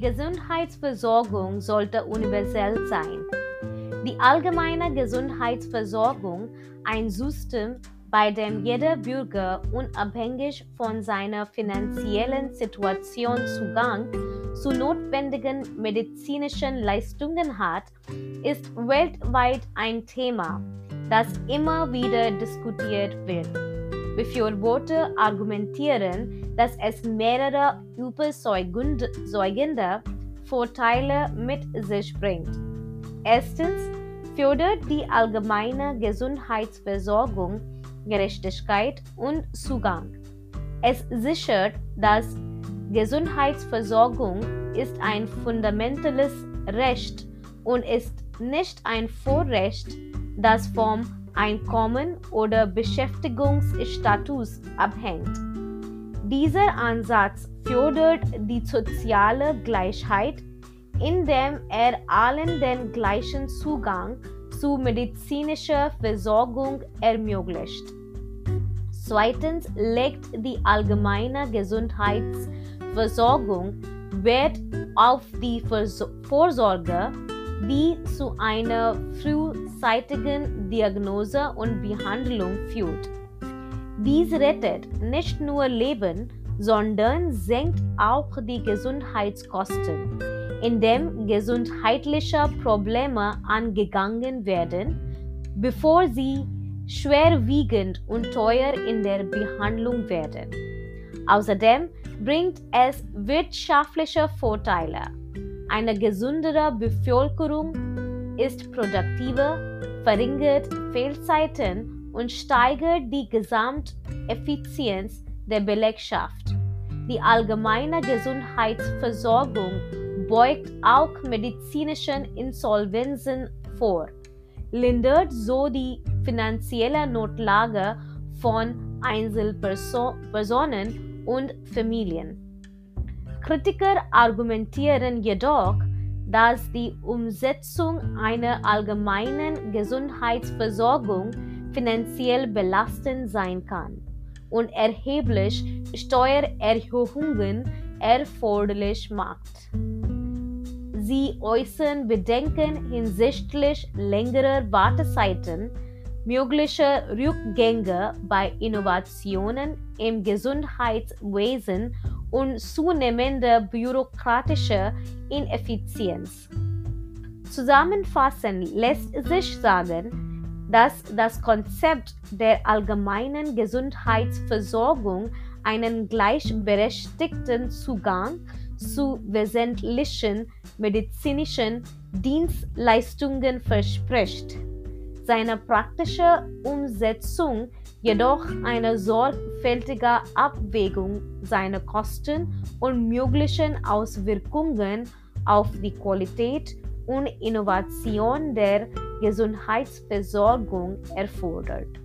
Gesundheitsversorgung sollte universell sein. Die allgemeine Gesundheitsversorgung, ein System, bei dem jeder Bürger unabhängig von seiner finanziellen Situation Zugang zu notwendigen medizinischen Leistungen hat, ist weltweit ein Thema, das immer wieder diskutiert wird. Befürworter argumentieren, dass es mehrere überzeugende Vorteile mit sich bringt. Erstens fördert die allgemeine Gesundheitsversorgung Gerechtigkeit und Zugang. Es sichert, dass Gesundheitsversorgung ist ein fundamentales Recht und ist nicht ein Vorrecht, das vom Einkommen oder Beschäftigungsstatus abhängt. Dieser Ansatz fördert die soziale Gleichheit, indem er allen den gleichen Zugang zu medizinischer Versorgung ermöglicht. Zweitens legt die allgemeine Gesundheitsversorgung Wert auf die Vorsorge, die zu einer frühzeitigen Diagnose und Behandlung führt. Dies rettet nicht nur Leben, sondern senkt auch die Gesundheitskosten indem gesundheitliche Probleme angegangen werden, bevor sie schwerwiegend und teuer in der Behandlung werden. Außerdem bringt es wirtschaftliche Vorteile. Eine gesündere Bevölkerung ist produktiver, verringert Fehlzeiten und steigert die Gesamteffizienz der Belegschaft. Die allgemeine Gesundheitsversorgung beugt auch medizinischen Insolvenzen vor, lindert so die finanzielle Notlage von Einzelpersonen und Familien. Kritiker argumentieren jedoch, dass die Umsetzung einer allgemeinen Gesundheitsversorgung finanziell belastend sein kann und erheblich Steuererhöhungen erforderlich macht. Sie äußern Bedenken hinsichtlich längerer Wartezeiten, möglicher Rückgänge bei Innovationen im Gesundheitswesen und zunehmender bürokratischer Ineffizienz. Zusammenfassend lässt sich sagen, dass das Konzept der allgemeinen Gesundheitsversorgung einen gleichberechtigten Zugang zu wesentlichen medizinischen Dienstleistungen verspricht. Seine praktische Umsetzung jedoch eine sorgfältige Abwägung seiner Kosten und möglichen Auswirkungen auf die Qualität und Innovation der Gesundheitsversorgung erfordert.